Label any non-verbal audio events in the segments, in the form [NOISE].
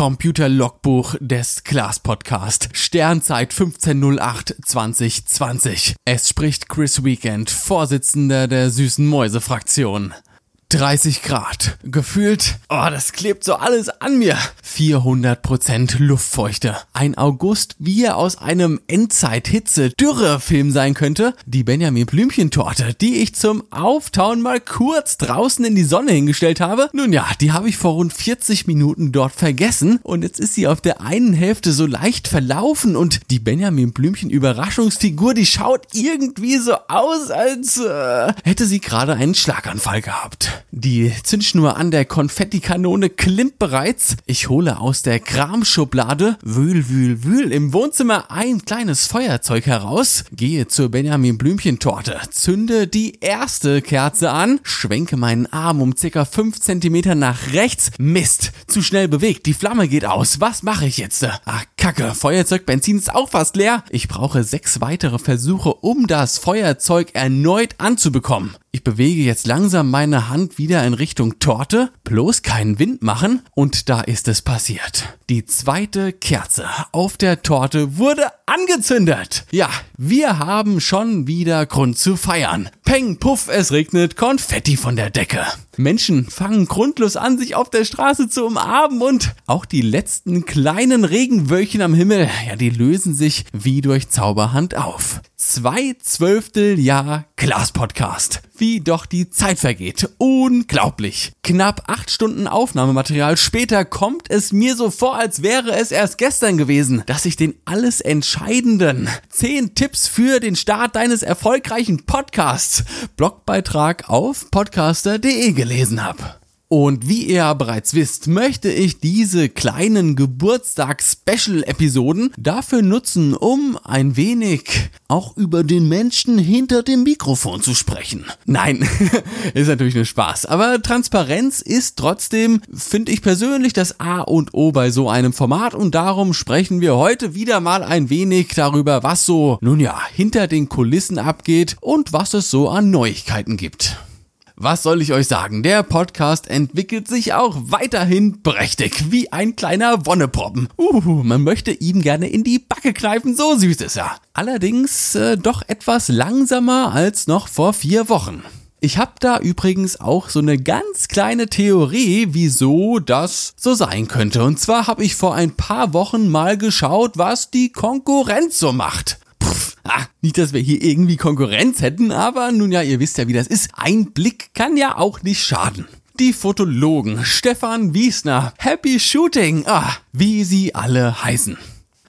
Computer-Logbuch des Class Podcast. Sternzeit 15.08.2020. Es spricht Chris Weekend, Vorsitzender der Süßen Mäuse-Fraktion. 30 Grad. Gefühlt, oh, das klebt so alles an mir. 400% Luftfeuchte. Ein August, wie er aus einem Endzeit-Hitze-Dürre-Film sein könnte. Die Benjamin Blümchen-Torte, die ich zum Auftauen mal kurz draußen in die Sonne hingestellt habe. Nun ja, die habe ich vor rund 40 Minuten dort vergessen und jetzt ist sie auf der einen Hälfte so leicht verlaufen und die Benjamin Blümchen-Überraschungsfigur, die schaut irgendwie so aus, als äh, hätte sie gerade einen Schlaganfall gehabt. Die Zündschnur an der Konfettikanone klimmt bereits. Ich hole aus der Kramschublade, wühl, wühl, wühl, im Wohnzimmer ein kleines Feuerzeug heraus, gehe zur Benjamin Blümchen-Torte, zünde die erste Kerze an, schwenke meinen Arm um circa 5 cm nach rechts. Mist, zu schnell bewegt, die Flamme geht aus. Was mache ich jetzt? Ach, Kacke, Feuerzeugbenzin ist auch fast leer. Ich brauche sechs weitere Versuche, um das Feuerzeug erneut anzubekommen. Ich bewege jetzt langsam meine Hand wieder in Richtung Torte, bloß keinen Wind machen und da ist es passiert. Die zweite Kerze auf der Torte wurde angezündet. Ja, wir haben schon wieder Grund zu feiern. Peng, puff, es regnet Konfetti von der Decke. Menschen fangen grundlos an, sich auf der Straße zu umarmen und auch die letzten kleinen Regenwölkchen am Himmel, ja, die lösen sich wie durch Zauberhand auf. Zwei Zwölfteljahr Glas-Podcast. Wie doch die Zeit vergeht. Unglaublich. Knapp acht Stunden Aufnahmematerial später kommt es mir so vor, als wäre es erst gestern gewesen, dass ich den alles entscheidenden zehn Tipps für den Start deines erfolgreichen Podcasts Blogbeitrag auf podcaster.de gelesen habe. Und wie ihr bereits wisst, möchte ich diese kleinen Geburtstags-Special-Episoden dafür nutzen, um ein wenig auch über den Menschen hinter dem Mikrofon zu sprechen. Nein, [LAUGHS] ist natürlich nur Spaß. Aber Transparenz ist trotzdem, finde ich persönlich, das A und O bei so einem Format. Und darum sprechen wir heute wieder mal ein wenig darüber, was so, nun ja, hinter den Kulissen abgeht und was es so an Neuigkeiten gibt. Was soll ich euch sagen? Der Podcast entwickelt sich auch weiterhin prächtig, wie ein kleiner Wonneproppen. Uh, man möchte ihm gerne in die Backe kneifen, so süß ist er. Allerdings äh, doch etwas langsamer als noch vor vier Wochen. Ich habe da übrigens auch so eine ganz kleine Theorie, wieso das so sein könnte. Und zwar habe ich vor ein paar Wochen mal geschaut, was die Konkurrenz so macht. Ah, nicht, dass wir hier irgendwie Konkurrenz hätten, aber nun ja, ihr wisst ja, wie das ist. Ein Blick kann ja auch nicht schaden. Die Fotologen Stefan Wiesner, Happy Shooting, ah, wie sie alle heißen.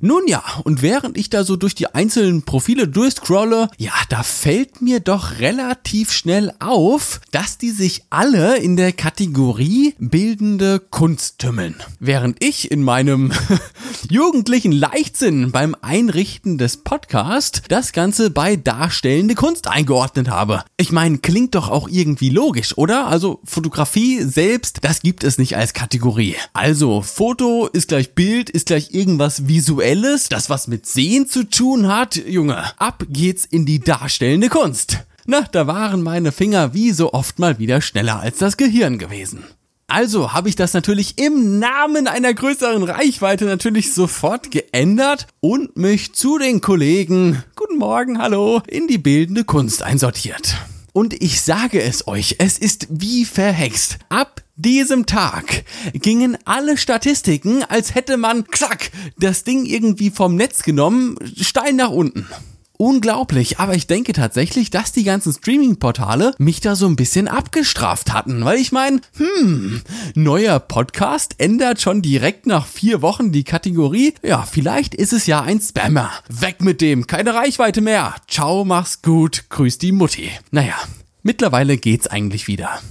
Nun ja, und während ich da so durch die einzelnen Profile durchscrolle, ja, da fällt mir doch relativ schnell auf, dass die sich alle in der Kategorie bildende Kunst tümmeln. Während ich in meinem [LAUGHS] jugendlichen Leichtsinn beim Einrichten des Podcasts das Ganze bei darstellende Kunst eingeordnet habe. Ich meine, klingt doch auch irgendwie logisch, oder? Also Fotografie selbst, das gibt es nicht als Kategorie. Also Foto ist gleich Bild, ist gleich irgendwas visuell Visuelles, das was mit Sehen zu tun hat, Junge, ab geht's in die darstellende Kunst. Na, da waren meine Finger wie so oft mal wieder schneller als das Gehirn gewesen. Also habe ich das natürlich im Namen einer größeren Reichweite natürlich sofort geändert und mich zu den Kollegen, guten Morgen, hallo, in die bildende Kunst einsortiert. Und ich sage es euch, es ist wie verhext. Ab diesem Tag gingen alle Statistiken, als hätte man, zack, das Ding irgendwie vom Netz genommen, steil nach unten unglaublich, aber ich denke tatsächlich, dass die ganzen Streaming-Portale mich da so ein bisschen abgestraft hatten, weil ich meine, hm, neuer Podcast ändert schon direkt nach vier Wochen die Kategorie. Ja, vielleicht ist es ja ein Spammer. Weg mit dem, keine Reichweite mehr. Ciao, mach's gut, grüß die Mutti. Naja, mittlerweile geht's eigentlich wieder.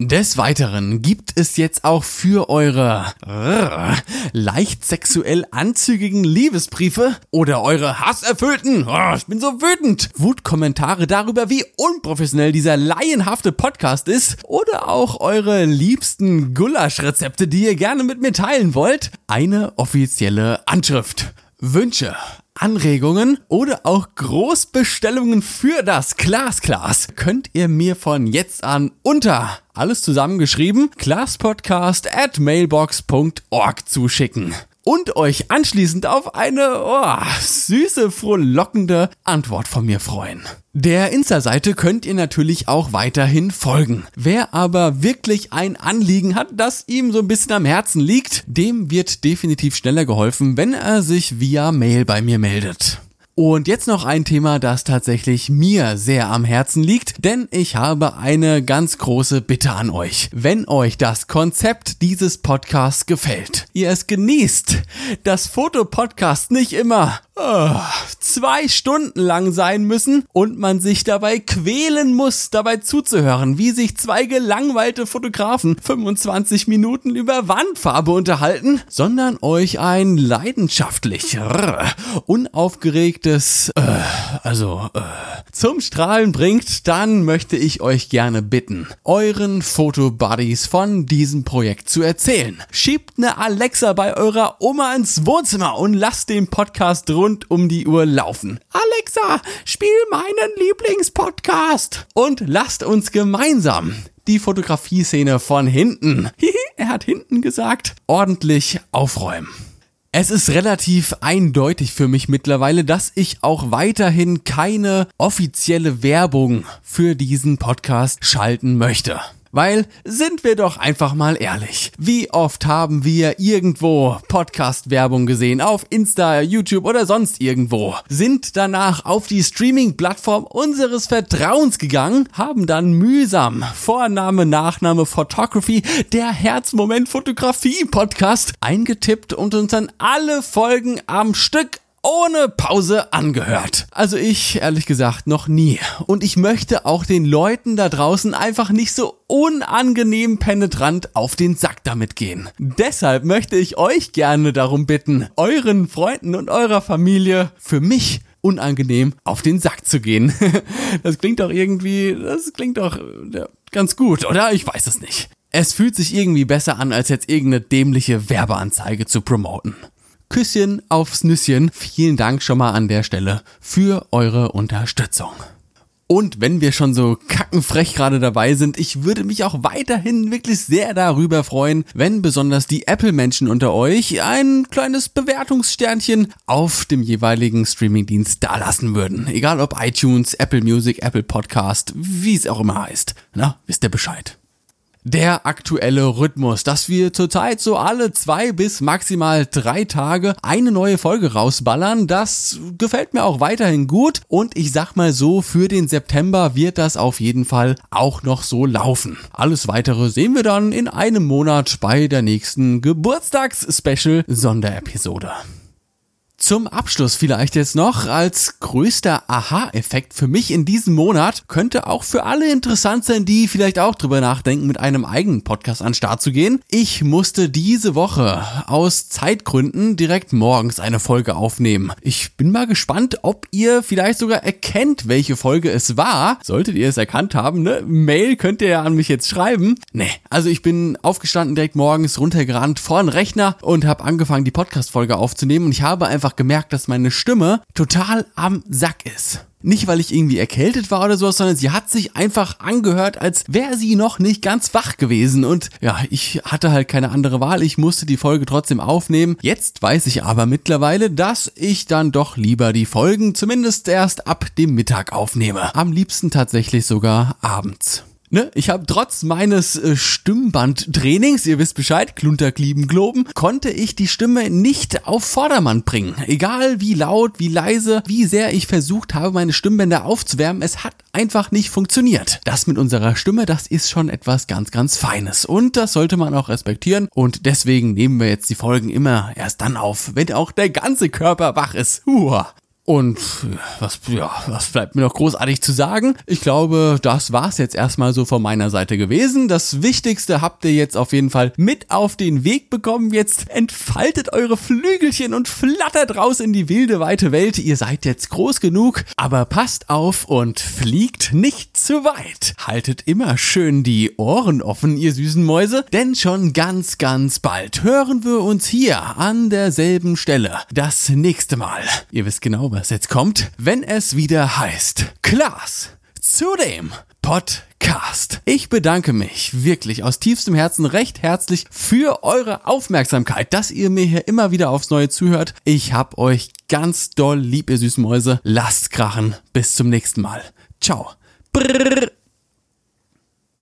Des Weiteren gibt es jetzt auch für eure äh, leicht sexuell anzügigen Liebesbriefe oder eure hasserfüllten, oh, ich bin so wütend, Wutkommentare darüber, wie unprofessionell dieser laienhafte Podcast ist oder auch eure liebsten Gulaschrezepte, die ihr gerne mit mir teilen wollt, eine offizielle Anschrift. Wünsche, Anregungen oder auch Großbestellungen für das Glasglas könnt ihr mir von jetzt an unter alles zusammengeschrieben glaspodcast at mailbox.org zuschicken und euch anschließend auf eine oh, süße, frohlockende Antwort von mir freuen. Der Insta-Seite könnt ihr natürlich auch weiterhin folgen. Wer aber wirklich ein Anliegen hat, das ihm so ein bisschen am Herzen liegt, dem wird definitiv schneller geholfen, wenn er sich via Mail bei mir meldet. Und jetzt noch ein Thema, das tatsächlich mir sehr am Herzen liegt, denn ich habe eine ganz große Bitte an euch. Wenn euch das Konzept dieses Podcasts gefällt, ihr es genießt, dass Fotopodcasts nicht immer zwei Stunden lang sein müssen und man sich dabei quälen muss, dabei zuzuhören, wie sich zwei gelangweilte Fotografen 25 Minuten über Wandfarbe unterhalten, sondern euch ein leidenschaftlich, unaufgeregtes, äh, also äh, zum Strahlen bringt, dann möchte ich euch gerne bitten, euren Fotobuddies von diesem Projekt zu erzählen. Schiebt eine Alexa bei eurer Oma ins Wohnzimmer und lasst den Podcast rund um die Uhr laufen. Alexa, spiel meinen Lieblingspodcast und lasst uns gemeinsam die Fotografie-Szene von hinten, [LAUGHS] er hat hinten gesagt, ordentlich aufräumen. Es ist relativ eindeutig für mich mittlerweile, dass ich auch weiterhin keine offizielle Werbung für diesen Podcast schalten möchte. Weil, sind wir doch einfach mal ehrlich, wie oft haben wir irgendwo Podcast-Werbung gesehen, auf Insta, YouTube oder sonst irgendwo, sind danach auf die Streaming-Plattform unseres Vertrauens gegangen, haben dann mühsam Vorname, Nachname, Photography, der Herzmoment Fotografie Podcast eingetippt und uns dann alle Folgen am Stück ohne Pause angehört. Also ich, ehrlich gesagt, noch nie. Und ich möchte auch den Leuten da draußen einfach nicht so unangenehm penetrant auf den Sack damit gehen. Deshalb möchte ich euch gerne darum bitten, euren Freunden und eurer Familie für mich unangenehm auf den Sack zu gehen. [LAUGHS] Das klingt doch irgendwie, das klingt doch ja, ganz gut, oder? Ich weiß es nicht. Es fühlt sich irgendwie besser an, als jetzt irgendeine dämliche Werbeanzeige zu promoten. Küsschen aufs Nüsschen. Vielen Dank schon mal an der Stelle für eure Unterstützung. Und wenn wir schon so kackenfrech gerade dabei sind, ich würde mich auch weiterhin wirklich sehr darüber freuen, wenn besonders die Apple-Menschen unter euch ein kleines Bewertungssternchen auf dem jeweiligen Streamingdienst dalassen würden. Egal ob iTunes, Apple Music, Apple Podcast, wie es auch immer heißt. Na, wisst ihr Bescheid der aktuelle Rhythmus, dass wir zurzeit so alle zwei bis maximal drei Tage eine neue Folge rausballern. Das gefällt mir auch weiterhin gut und ich sag mal so, für den September wird das auf jeden Fall auch noch so laufen. Alles weitere sehen wir dann in einem Monat bei der nächsten Geburtstags-Special-Sonderepisode. Zum Abschluss vielleicht jetzt noch als größter Aha-Effekt für mich in diesem Monat könnte auch für alle interessant sein, die vielleicht auch drüber nachdenken, mit einem eigenen Podcast an Start zu gehen. Ich musste diese Woche aus Zeitgründen direkt morgens eine Folge aufnehmen. Ich bin mal gespannt, ob ihr vielleicht sogar erkennt, welche Folge es war. Solltet ihr es erkannt haben, ne? Mail könnt ihr ja an mich jetzt schreiben. Nee, also ich bin aufgestanden direkt morgens runtergerannt vor den Rechner und habe angefangen, die Podcast-Folge aufzunehmen und ich habe einfach einfach gemerkt, dass meine Stimme total am Sack ist. Nicht, weil ich irgendwie erkältet war oder sowas, sondern sie hat sich einfach angehört, als wäre sie noch nicht ganz wach gewesen. Und ja, ich hatte halt keine andere Wahl. Ich musste die Folge trotzdem aufnehmen. Jetzt weiß ich aber mittlerweile, dass ich dann doch lieber die Folgen zumindest erst ab dem Mittag aufnehme. Am liebsten tatsächlich sogar abends. Ne? Ich habe trotz meines äh, Stimmbandtrainings, ihr wisst Bescheid, Klunter, Klieben, Globen, konnte ich die Stimme nicht auf Vordermann bringen. Egal wie laut, wie leise, wie sehr ich versucht habe, meine Stimmbänder aufzuwärmen, es hat einfach nicht funktioniert. Das mit unserer Stimme, das ist schon etwas ganz, ganz Feines. Und das sollte man auch respektieren. Und deswegen nehmen wir jetzt die Folgen immer erst dann auf, wenn auch der ganze Körper wach ist. Huah. Und was, ja, was bleibt mir noch großartig zu sagen? Ich glaube, das war's jetzt erstmal so von meiner Seite gewesen. Das Wichtigste habt ihr jetzt auf jeden Fall mit auf den Weg bekommen. Jetzt entfaltet eure Flügelchen und flattert raus in die wilde, weite Welt. Ihr seid jetzt groß genug, aber passt auf und fliegt nicht zu weit. Haltet immer schön die Ohren offen, ihr süßen Mäuse, denn schon ganz, ganz bald hören wir uns hier an derselben Stelle das nächste Mal. Ihr wisst genau, was jetzt kommt, wenn es wieder heißt Klaas zu dem Podcast. Ich bedanke mich wirklich aus tiefstem Herzen recht herzlich für eure Aufmerksamkeit, dass ihr mir hier immer wieder aufs Neue zuhört. Ich hab euch ganz doll lieb, ihr süßen Mäuse. Lasst krachen. Bis zum nächsten Mal. Ciao. Brrr.